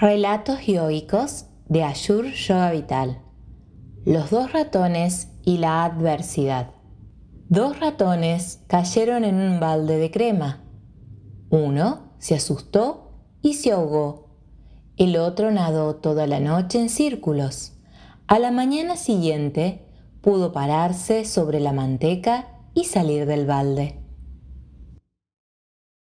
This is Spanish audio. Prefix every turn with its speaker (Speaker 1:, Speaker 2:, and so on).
Speaker 1: Relatos yoicos de Ashur Yoga Vital. Los dos ratones y la adversidad. Dos ratones cayeron en un balde de crema. Uno se asustó y se ahogó. El otro nadó toda la noche en círculos. A la mañana siguiente pudo pararse sobre la manteca y salir del balde.